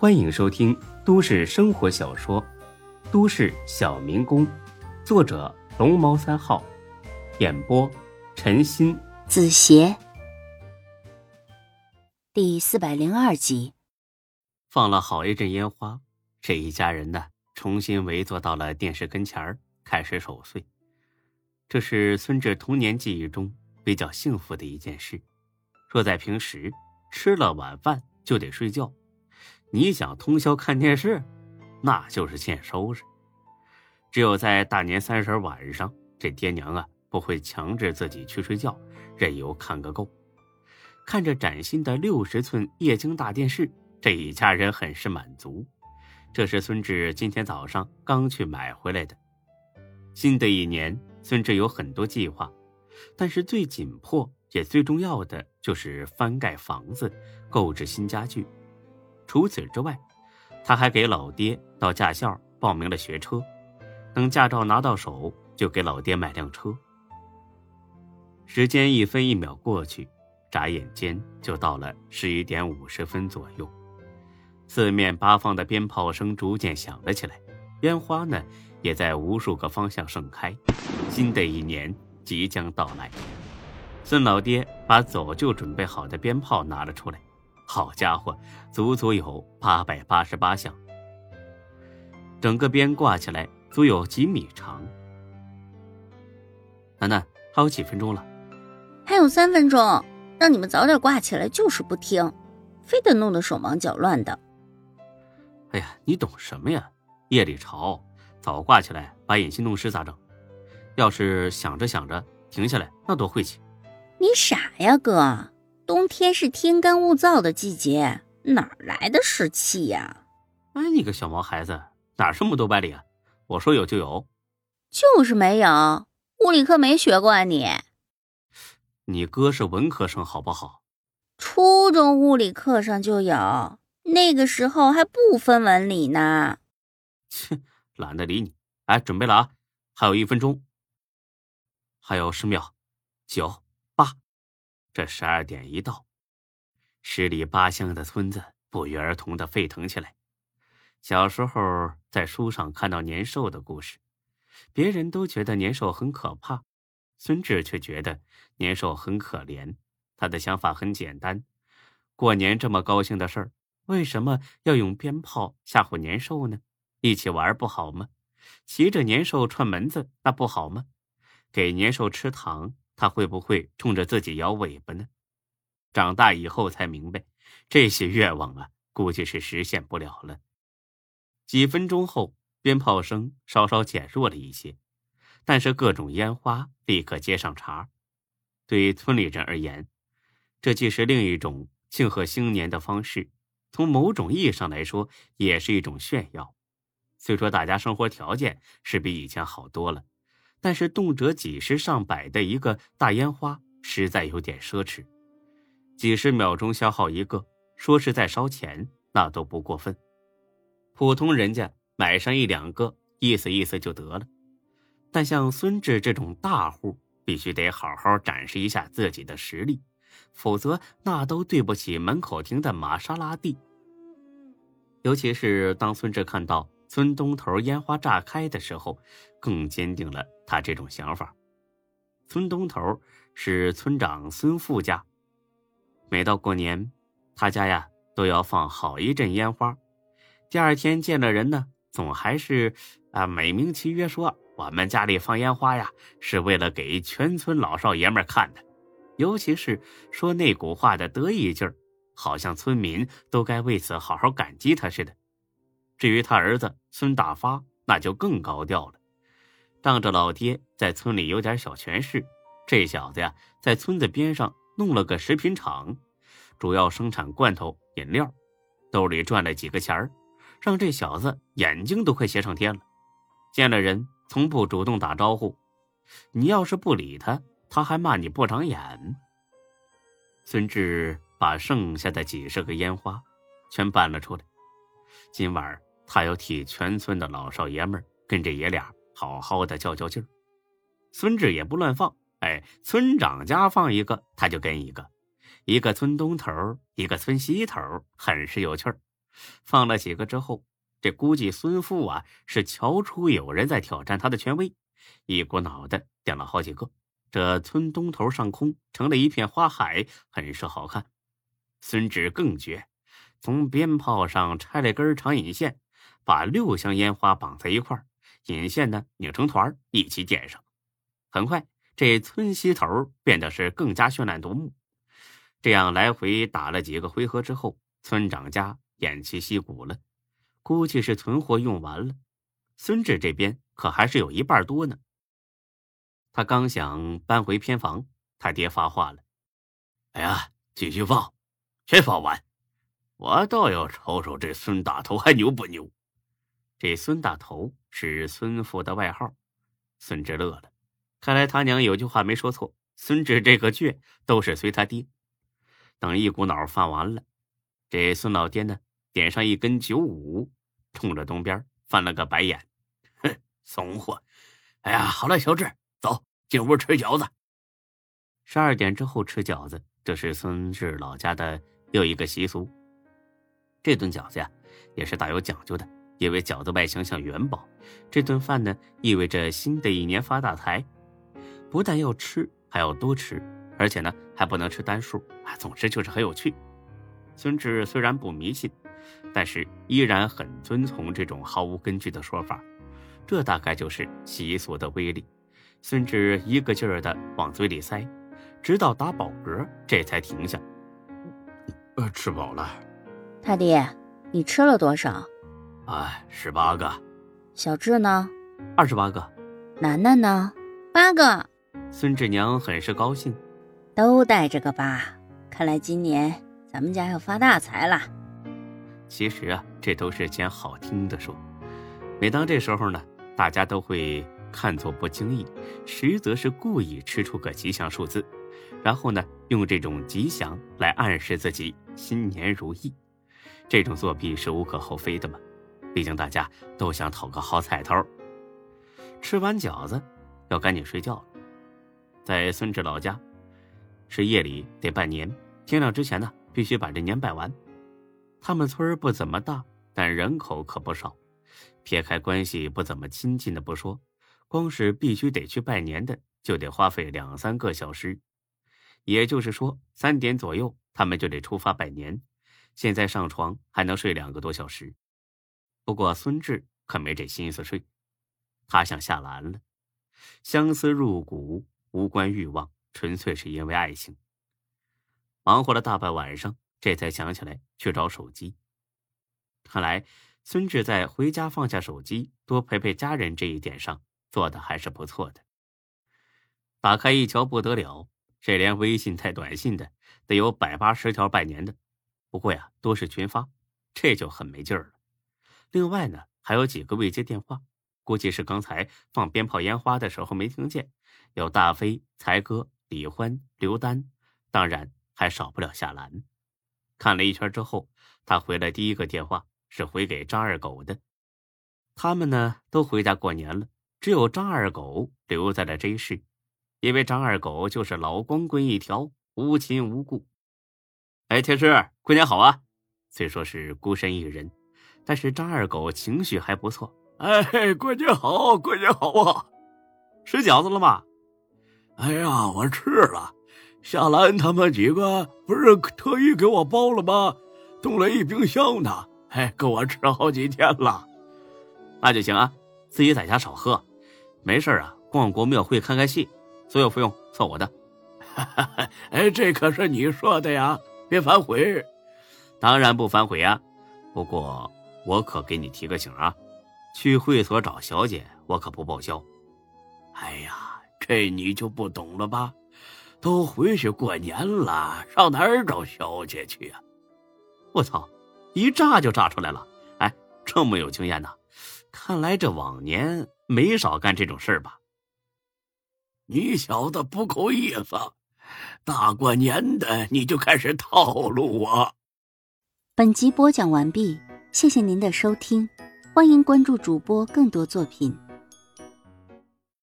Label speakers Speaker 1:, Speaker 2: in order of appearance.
Speaker 1: 欢迎收听都市生活小说《都市小民工》，作者龙猫三号，演播陈鑫、
Speaker 2: 子邪，第四百零二集。
Speaker 1: 放了好一阵烟花，这一家人呢，重新围坐到了电视跟前儿，开始守岁。这是孙志童年记忆中比较幸福的一件事。若在平时，吃了晚饭就得睡觉，你想通宵看电视，那就是欠收拾。只有在大年三十晚上，这爹娘啊不会强制自己去睡觉，任由看个够。看着崭新的六十寸液晶大电视，这一家人很是满足。这是孙志今天早上刚去买回来的。新的一年，孙志有很多计划，但是最紧迫。也最重要的就是翻盖房子，购置新家具。除此之外，他还给老爹到驾校报名了学车，等驾照拿到手，就给老爹买辆车。时间一分一秒过去，眨眼间就到了十一点五十分左右。四面八方的鞭炮声逐渐响了起来，烟花呢也在无数个方向盛开。新的一年即将到来。孙老爹把早就准备好的鞭炮拿了出来，好家伙，足足有八百八十八项。整个边挂起来足有几米长。楠楠，还有几分钟了？
Speaker 2: 还有三分钟，让你们早点挂起来，就是不听，非得弄得手忙脚乱的。
Speaker 1: 哎呀，你懂什么呀？夜里潮，早挂起来把眼睛弄湿咋整？要是想着想着停下来，那多晦气。
Speaker 2: 你傻呀，哥！冬天是天干物燥的季节，哪来的湿气呀？
Speaker 1: 哎，你个小毛孩子，哪这么多歪理啊？我说有就有，
Speaker 2: 就是没有。物理课没学过啊你？
Speaker 1: 你哥是文科生，好不好？
Speaker 2: 初中物理课上就有，那个时候还不分文理呢。
Speaker 1: 切，懒得理你。哎，准备了啊，还有一分钟，还有十秒，九。这十二点一到，十里八乡的村子不约而同的沸腾起来。小时候在书上看到年兽的故事，别人都觉得年兽很可怕，孙志却觉得年兽很可怜。他的想法很简单：过年这么高兴的事儿，为什么要用鞭炮吓唬年兽呢？一起玩不好吗？骑着年兽串门子那不好吗？给年兽吃糖。他会不会冲着自己摇尾巴呢？长大以后才明白，这些愿望啊，估计是实现不了了。几分钟后，鞭炮声稍稍减弱了一些，但是各种烟花立刻接上茬。对于村里人而言，这既是另一种庆贺新年的方式，从某种意义上来说，也是一种炫耀。虽说大家生活条件是比以前好多了。但是动辄几十上百的一个大烟花，实在有点奢侈。几十秒钟消耗一个，说是在烧钱，那都不过分。普通人家买上一两个，意思意思就得了。但像孙志这种大户，必须得好好展示一下自己的实力，否则那都对不起门口停的玛莎拉蒂。尤其是当孙志看到。村东头烟花炸开的时候，更坚定了他这种想法。村东头是村长孙富家，每到过年，他家呀都要放好一阵烟花。第二天见了人呢，总还是啊美名其曰说我们家里放烟花呀，是为了给全村老少爷们看的。尤其是说那股话的得意劲儿，好像村民都该为此好好感激他似的。至于他儿子孙大发，那就更高调了。仗着老爹在村里有点小权势，这小子呀，在村子边上弄了个食品厂，主要生产罐头饮料，兜里赚了几个钱儿，让这小子眼睛都快斜上天了。见了人从不主动打招呼，你要是不理他，他还骂你不长眼。孙志把剩下的几十个烟花全搬了出来，今晚。他要替全村的老少爷们跟这爷俩好好的较较劲儿。孙志也不乱放，哎，村长家放一个他就跟一个，一个村东头，一个村西头，很是有趣儿。放了几个之后，这估计孙富啊是瞧出有人在挑战他的权威，一股脑的点了好几个。这村东头上空成了一片花海，很是好看。孙志更绝，从鞭炮上拆了根长引线，把六箱烟花绑在一块儿，引线呢拧成团一起点上。很快，这村西头变得是更加绚烂夺目。这样来回打了几个回合之后，村长家偃旗息鼓了，估计是存货用完了。孙志这边可还是有一半多呢。他刚想搬回偏房，他爹发话了：“
Speaker 3: 哎呀，继续放，全放完。我倒要瞅瞅这孙大头还牛不牛。”
Speaker 1: 这孙大头是孙父的外号。孙志乐了，看来他娘有句话没说错，孙志这个倔都是随他爹。等一股脑放完了，这孙老爹呢，点上一根九五，冲着东边翻了个白眼：“
Speaker 3: 哼，怂货！哎呀，好了，小志。”走进屋吃饺子。
Speaker 1: 十二点之后吃饺子，这是孙志老家的又一个习俗。这顿饺子呀，也是大有讲究的，因为饺子外形像元宝。这顿饭呢，意味着新的一年发大财。不但要吃，还要多吃，而且呢，还不能吃单数啊。总之就是很有趣。孙志虽然不迷信，但是依然很遵从这种毫无根据的说法。这大概就是习俗的威力。孙志一个劲儿的往嘴里塞，直到打饱嗝，这才停下。
Speaker 3: 呃，吃饱了。
Speaker 2: 他爹，你吃了多少？
Speaker 3: 啊，十八个。
Speaker 2: 小智呢？
Speaker 1: 二十八个。
Speaker 2: 楠楠呢？八个。
Speaker 1: 孙志娘很是高兴，
Speaker 2: 都带着个八，看来今年咱们家要发大财了。
Speaker 1: 其实啊，这都是件好听的说。每当这时候呢，大家都会。看作不经意，实则是故意吃出个吉祥数字，然后呢，用这种吉祥来暗示自己新年如意。这种作弊是无可厚非的嘛，毕竟大家都想讨个好彩头。吃完饺子，要赶紧睡觉了。在孙志老家，是夜里得拜年，天亮之前呢，必须把这年拜完。他们村不怎么大，但人口可不少，撇开关系不怎么亲近的不说。光是必须得去拜年的，就得花费两三个小时，也就是说，三点左右他们就得出发拜年。现在上床还能睡两个多小时。不过孙志可没这心思睡，他想下兰了。相思入骨，无关欲望，纯粹是因为爱情。忙活了大半晚上，这才想起来去找手机。看来孙志在回家放下手机，多陪陪家人这一点上。做的还是不错的。打开一瞧，不得了，这连微信带短信的得有百八十条拜年的，不过呀，都是群发，这就很没劲儿了。另外呢，还有几个未接电话，估计是刚才放鞭炮烟花的时候没听见。有大飞、才哥、李欢、刘丹，当然还少不了夏兰。看了一圈之后，他回来第一个电话是回给张二狗的，他们呢都回家过年了。只有张二狗留在了 J 市，因为张二狗就是老光棍一条，无亲无故。哎，天师，过年好啊！虽说是孤身一人，但是张二狗情绪还不错。
Speaker 3: 哎，过年好，过年好啊！
Speaker 1: 吃饺子了吗？
Speaker 3: 哎呀，我吃了。夏兰他们几个不是特意给我包了吗？冻了一冰箱呢，哎，够我吃好几天了。
Speaker 1: 那就行啊，自己在家少喝。没事啊，逛国庙会看看戏，所有费用算我的。
Speaker 3: 哎，这可是你说的呀，别反悔。
Speaker 1: 当然不反悔啊，不过我可给你提个醒啊，去会所找小姐，我可不报销。
Speaker 3: 哎呀，这你就不懂了吧？都回去过年了，上哪儿找小姐去啊？
Speaker 1: 我操，一炸就炸出来了！哎，这么有经验呢？看来这往年。没少干这种事儿吧？
Speaker 3: 你小子不够意思，大过年的你就开始套路我。
Speaker 2: 本集播讲完毕，谢谢您的收听，欢迎关注主播更多作品。